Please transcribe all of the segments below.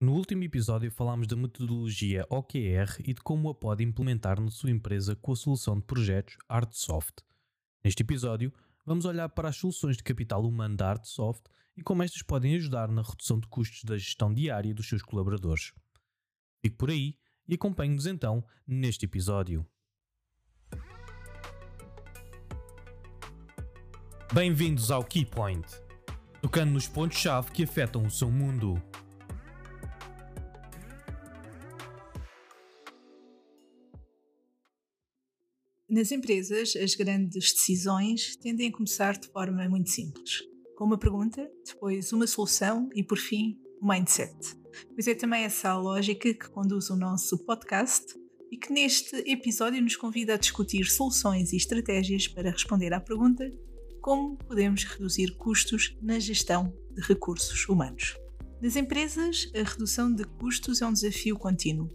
No último episódio falámos da metodologia OKR e de como a pode implementar na sua empresa com a solução de projetos Artsoft. Neste episódio, vamos olhar para as soluções de capital humano da Artsoft e como estas podem ajudar na redução de custos da gestão diária dos seus colaboradores. Fique por aí e acompanhe-nos então neste episódio. Bem-vindos ao Keypoint, tocando nos pontos-chave que afetam o seu mundo. Nas empresas, as grandes decisões tendem a começar de forma muito simples, com uma pergunta, depois uma solução e, por fim, o mindset. Pois é também essa a lógica que conduz o nosso podcast e que neste episódio nos convida a discutir soluções e estratégias para responder à pergunta como podemos reduzir custos na gestão de recursos humanos. Nas empresas, a redução de custos é um desafio contínuo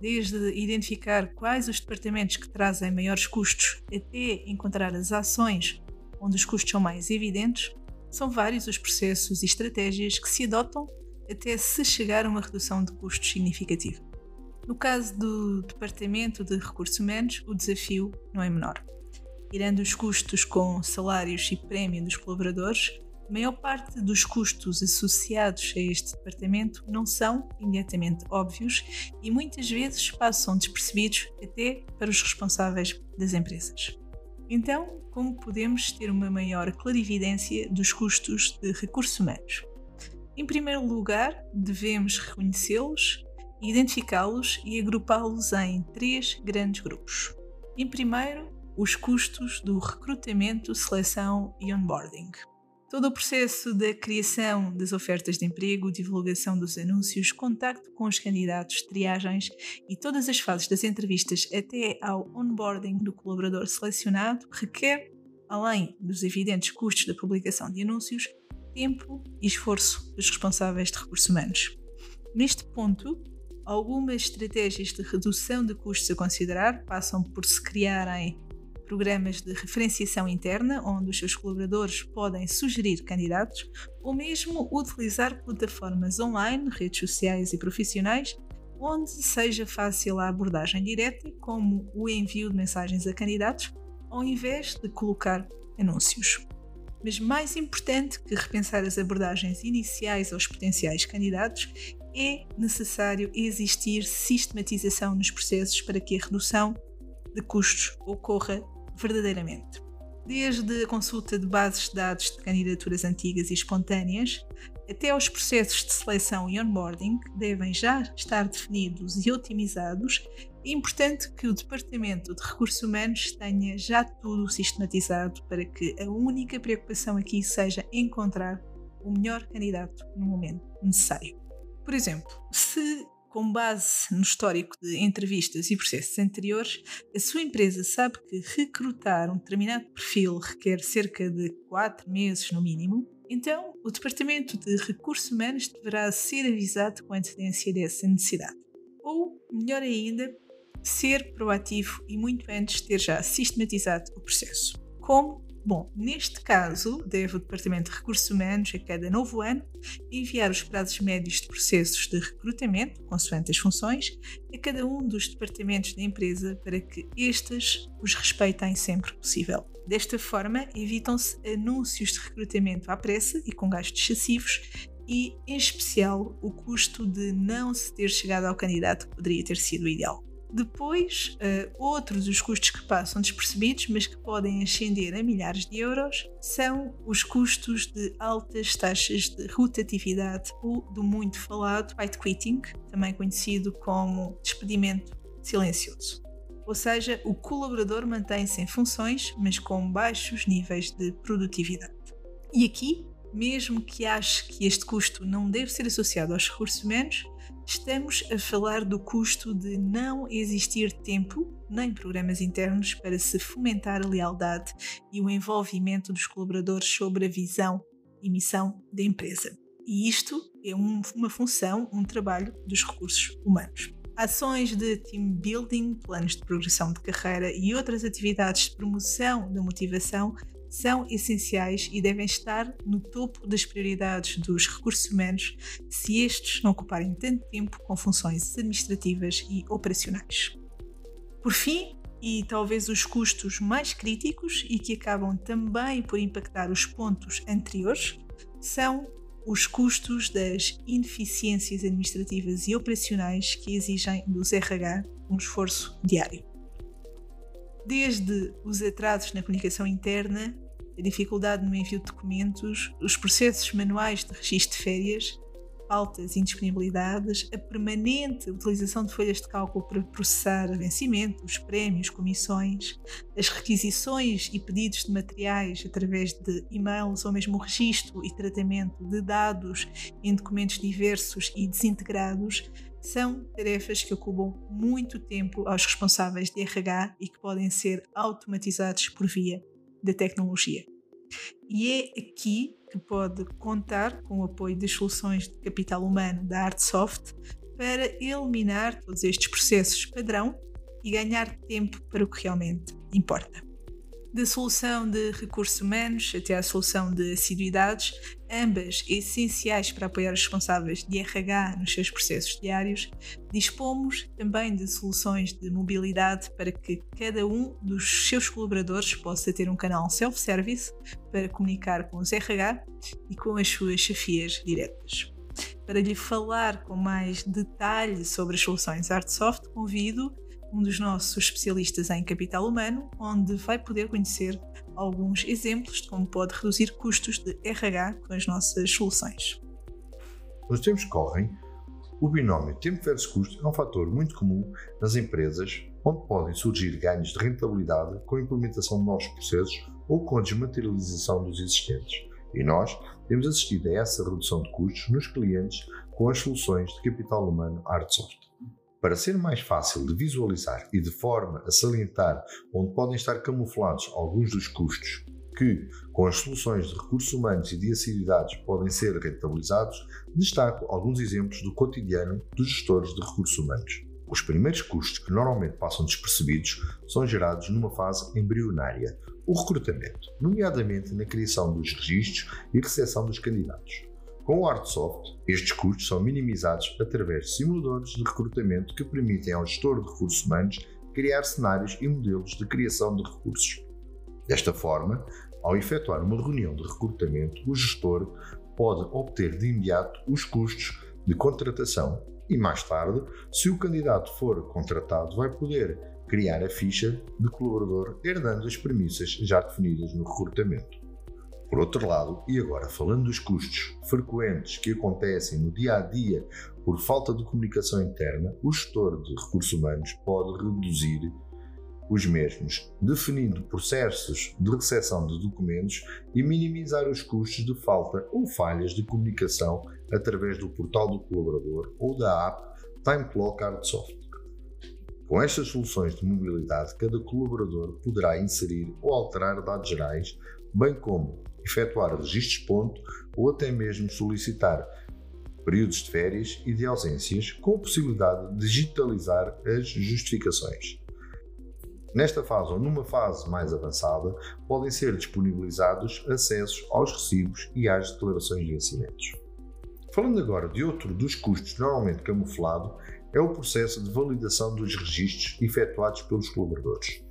desde identificar quais os departamentos que trazem maiores custos até encontrar as ações onde os custos são mais evidentes, são vários os processos e estratégias que se adotam até se chegar a uma redução de custos significativa. No caso do Departamento de Recursos Humanos, o desafio não é menor. Tirando os custos com salários e prémio dos colaboradores, a maior parte dos custos associados a este departamento não são imediatamente óbvios e muitas vezes passam despercebidos até para os responsáveis das empresas. Então, como podemos ter uma maior clarividência dos custos de recursos humanos? Em primeiro lugar, devemos reconhecê-los, identificá-los e agrupá-los em três grandes grupos. Em primeiro, os custos do recrutamento, seleção e onboarding. Todo o processo da criação das ofertas de emprego, divulgação dos anúncios, contacto com os candidatos, triagens e todas as fases das entrevistas até ao onboarding do colaborador selecionado requer, além dos evidentes custos da publicação de anúncios, tempo e esforço dos responsáveis de recursos humanos. Neste ponto, algumas estratégias de redução de custos a considerar passam por se criarem programas de referenciação interna, onde os seus colaboradores podem sugerir candidatos, ou mesmo utilizar plataformas online, redes sociais e profissionais, onde seja fácil a abordagem direta, como o envio de mensagens a candidatos, ao invés de colocar anúncios. Mas mais importante que repensar as abordagens iniciais aos potenciais candidatos, é necessário existir sistematização nos processos para que a redução de custos ocorra verdadeiramente. Desde a consulta de bases de dados de candidaturas antigas e espontâneas, até aos processos de seleção e onboarding, que devem já estar definidos e otimizados, é importante que o Departamento de Recursos Humanos tenha já tudo sistematizado para que a única preocupação aqui seja encontrar o melhor candidato no momento necessário. Por exemplo, se com base no histórico de entrevistas e processos anteriores, a sua empresa sabe que recrutar um determinado perfil requer cerca de 4 meses no mínimo, então o Departamento de Recursos Humanos deverá ser avisado com antecedência dessa necessidade. Ou, melhor ainda, ser proativo e muito antes ter já sistematizado o processo. Como Bom, neste caso, deve o Departamento de Recursos Humanos, a cada novo ano, enviar os prazos médios de processos de recrutamento, consoante as funções, a cada um dos departamentos da empresa para que estes os respeitem sempre possível. Desta forma, evitam-se anúncios de recrutamento à pressa e com gastos excessivos e, em especial, o custo de não se ter chegado ao candidato poderia ter sido ideal. Depois, uh, outros dos custos que passam despercebidos, mas que podem ascender a milhares de euros, são os custos de altas taxas de rotatividade ou do muito falado white quitting, também conhecido como despedimento silencioso. Ou seja, o colaborador mantém-se em funções, mas com baixos níveis de produtividade. E aqui, mesmo que ache que este custo não deve ser associado aos recursos humanos, Estamos a falar do custo de não existir tempo nem programas internos para se fomentar a lealdade e o envolvimento dos colaboradores sobre a visão e missão da empresa. E isto é um, uma função, um trabalho dos recursos humanos. Ações de team building, planos de progressão de carreira e outras atividades de promoção da motivação são essenciais e devem estar no topo das prioridades dos recursos humanos se estes não ocuparem tanto tempo com funções administrativas e operacionais. Por fim, e talvez os custos mais críticos e que acabam também por impactar os pontos anteriores, são os custos das ineficiências administrativas e operacionais que exigem dos RH um esforço diário. Desde os atrasos na comunicação interna, a dificuldade no envio de documentos, os processos manuais de registro de férias, faltas e indisponibilidades, a permanente utilização de folhas de cálculo para processar vencimentos, prémios, comissões, as requisições e pedidos de materiais através de e-mails ou mesmo o registro e tratamento de dados em documentos diversos e desintegrados são tarefas que ocupam muito tempo aos responsáveis de RH e que podem ser automatizados por via da tecnologia. E é aqui que pode contar com o apoio das soluções de capital humano da Artsoft para eliminar todos estes processos padrão e ganhar tempo para o que realmente importa da solução de recursos humanos até à solução de assiduidades, ambas essenciais para apoiar os responsáveis de RH nos seus processos diários, dispomos também de soluções de mobilidade para que cada um dos seus colaboradores possa ter um canal self-service para comunicar com os RH e com as suas chefias diretas. Para lhe falar com mais detalhe sobre as soluções Artsoft, convido um dos nossos especialistas em capital humano, onde vai poder conhecer alguns exemplos de como pode reduzir custos de RH com as nossas soluções. Nos tempos que correm, o binómio tempo versus custo é um fator muito comum nas empresas, onde podem surgir ganhos de rentabilidade com a implementação de novos processos ou com a desmaterialização dos existentes. E nós temos assistido a essa redução de custos nos clientes com as soluções de capital humano Artsoft. Para ser mais fácil de visualizar e de forma a salientar onde podem estar camuflados alguns dos custos que, com as soluções de recursos humanos e de assiduidades, podem ser rentabilizados, destaco alguns exemplos do cotidiano dos gestores de recursos humanos. Os primeiros custos que normalmente passam despercebidos são gerados numa fase embrionária, o recrutamento, nomeadamente na criação dos registros e recepção dos candidatos. Com o Artsoft, estes custos são minimizados através de simuladores de recrutamento que permitem ao gestor de recursos humanos criar cenários e modelos de criação de recursos. Desta forma, ao efetuar uma reunião de recrutamento, o gestor pode obter de imediato os custos de contratação e, mais tarde, se o candidato for contratado, vai poder criar a ficha de colaborador herdando as premissas já definidas no recrutamento. Por outro lado, e agora falando dos custos frequentes que acontecem no dia a dia por falta de comunicação interna, o gestor de recursos humanos pode reduzir os mesmos, definindo processos de recepção de documentos e minimizar os custos de falta ou falhas de comunicação através do portal do colaborador ou da app TimeClock Artsoft. Com estas soluções de mobilidade, cada colaborador poderá inserir ou alterar dados gerais, bem como efetuar registros ponto ou até mesmo solicitar períodos de férias e de ausências, com a possibilidade de digitalizar as justificações. Nesta fase ou numa fase mais avançada, podem ser disponibilizados acessos aos recibos e às declarações de vencimentos. Falando agora de outro dos custos normalmente camuflado, é o processo de validação dos registros efetuados pelos colaboradores.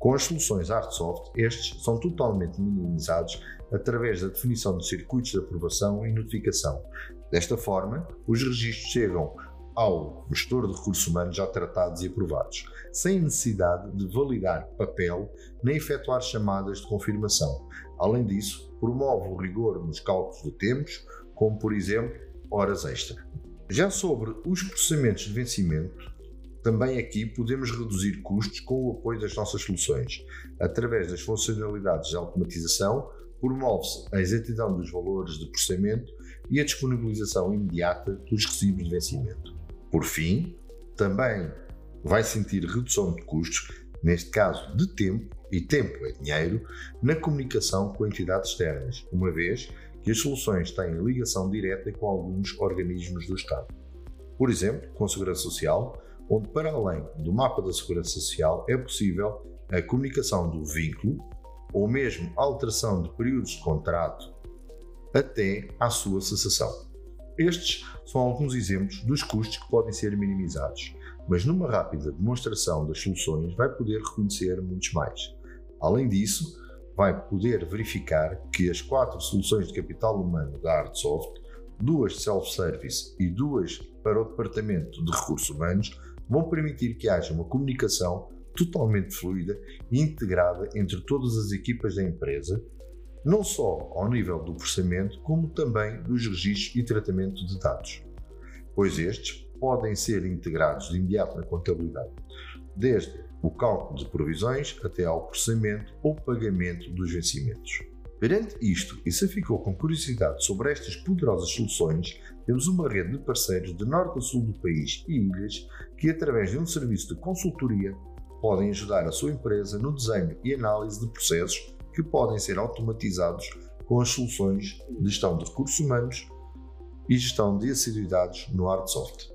Com as soluções Artsoft, estes são totalmente minimizados através da definição de circuitos de aprovação e notificação. Desta forma, os registros chegam ao gestor de recursos humanos já tratados e aprovados, sem necessidade de validar papel nem efetuar chamadas de confirmação. Além disso, promove o rigor nos cálculos de tempos, como por exemplo horas extra. Já sobre os processamentos de vencimento, também aqui podemos reduzir custos com o apoio das nossas soluções. Através das funcionalidades de automatização, promove-se a exatidão dos valores de processamento e a disponibilização imediata dos recibos de vencimento. Por fim, também vai sentir redução de custos, neste caso de tempo, e tempo é dinheiro, na comunicação com entidades externas, uma vez que as soluções têm ligação direta com alguns organismos do Estado. Por exemplo, com a Segurança Social, onde, para além do mapa da Segurança Social, é possível a comunicação do vínculo ou mesmo alteração de períodos de contrato até à sua cessação. Estes são alguns exemplos dos custos que podem ser minimizados, mas numa rápida demonstração das soluções vai poder reconhecer muitos mais. Além disso, vai poder verificar que as quatro soluções de capital humano da Artsoft, duas de self-service e duas para o Departamento de Recursos Humanos, vão permitir que haja uma comunicação totalmente fluida e integrada entre todas as equipas da empresa, não só ao nível do processamento, como também dos registros e tratamento de dados, pois estes podem ser integrados de imediato na contabilidade, desde o cálculo de provisões até ao processamento ou pagamento dos vencimentos. Perante isto, e se ficou com curiosidade sobre estas poderosas soluções, temos uma rede de parceiros de norte a sul do país e ilhas que, através de um serviço de consultoria, podem ajudar a sua empresa no desenho e análise de processos que podem ser automatizados com as soluções de gestão de recursos humanos e gestão de assiduidades no Artsoft.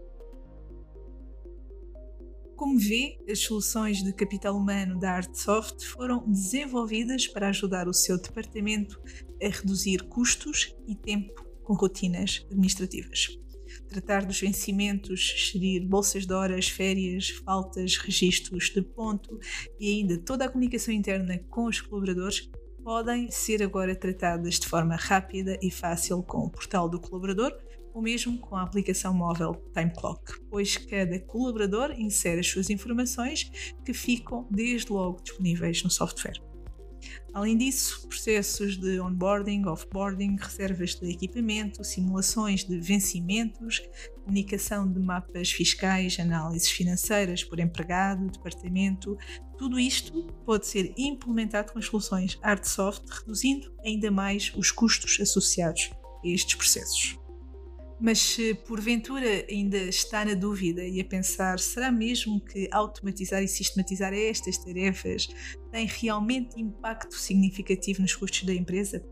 Como vê, as soluções de capital humano da Artsoft foram desenvolvidas para ajudar o seu departamento a reduzir custos e tempo com rotinas administrativas tratar dos vencimentos, gerir bolsas de horas, férias, faltas, registros de ponto e ainda toda a comunicação interna com os colaboradores podem ser agora tratadas de forma rápida e fácil com o portal do colaborador ou mesmo com a aplicação móvel TimeClock, pois cada colaborador insere as suas informações que ficam desde logo disponíveis no software. Além disso, processos de onboarding, offboarding, reservas de equipamento, simulações de vencimentos, comunicação de mapas fiscais, análises financeiras por empregado, departamento, tudo isto pode ser implementado com as soluções Artsoft, reduzindo ainda mais os custos associados a estes processos. Mas se porventura ainda está na dúvida e a pensar, será mesmo que automatizar e sistematizar estas tarefas tem realmente impacto significativo nos custos da empresa?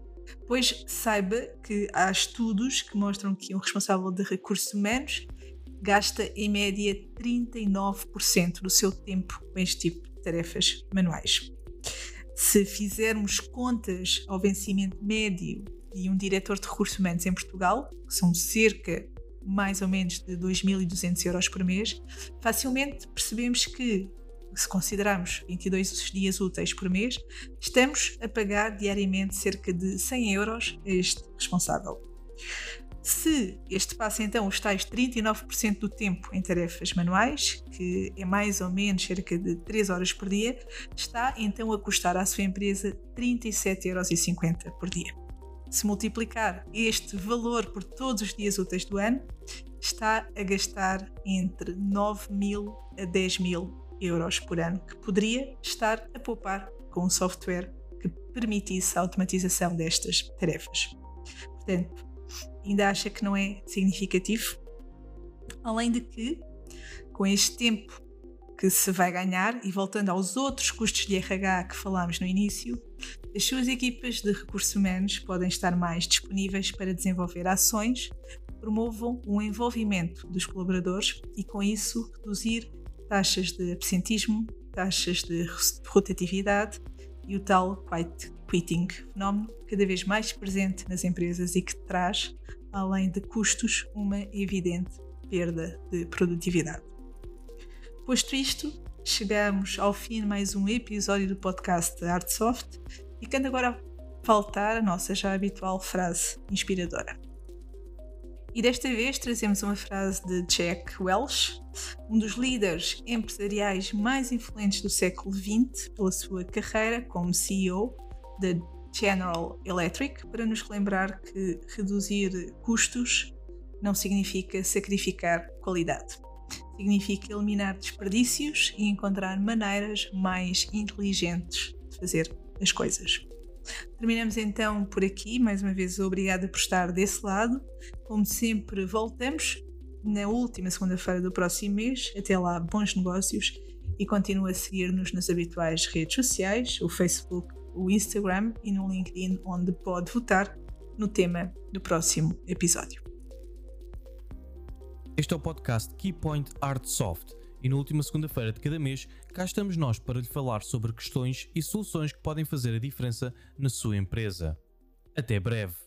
Pois saiba que há estudos que mostram que um responsável de recursos humanos gasta em média 39% do seu tempo com este tipo de tarefas manuais. Se fizermos contas ao vencimento médio e um diretor de recursos humanos em Portugal, que são cerca mais ou menos de 2.200 euros por mês, facilmente percebemos que, se considerarmos 22 dias úteis por mês, estamos a pagar diariamente cerca de 100 euros a este responsável. Se este passa então os tais 39% do tempo em tarefas manuais, que é mais ou menos cerca de 3 horas por dia, está então a custar à sua empresa 37,50 euros por dia se multiplicar este valor por todos os dias úteis do ano, está a gastar entre 9 mil a 10 mil euros por ano, que poderia estar a poupar com um software que permitisse a automatização destas tarefas. Portanto, ainda acha que não é significativo? Além de que, com este tempo que se vai ganhar, e voltando aos outros custos de RH que falámos no início, as suas equipas de recursos humanos podem estar mais disponíveis para desenvolver ações que promovam o envolvimento dos colaboradores e, com isso, reduzir taxas de absentismo, taxas de rotatividade e o tal quiet quitting, fenómeno cada vez mais presente nas empresas e que traz, além de custos, uma evidente perda de produtividade. Posto isto, chegamos ao fim de mais um episódio do podcast Artsoft ficando agora a faltar a nossa já habitual frase inspiradora. E desta vez trazemos uma frase de Jack Welch, um dos líderes empresariais mais influentes do século XX pela sua carreira como CEO da General Electric, para nos lembrar que reduzir custos não significa sacrificar qualidade. Significa eliminar desperdícios e encontrar maneiras mais inteligentes de fazer as coisas. Terminamos então por aqui. Mais uma vez, obrigada por estar desse lado. Como sempre, voltamos na última segunda-feira do próximo mês. Até lá, bons negócios e continua a seguir-nos nas habituais redes sociais, o Facebook, o Instagram e no LinkedIn, onde pode votar no tema do próximo episódio. Este é o podcast Keypoint Art Soft E na última segunda-feira de cada mês, cá estamos nós para lhe falar sobre questões e soluções que podem fazer a diferença na sua empresa. Até breve!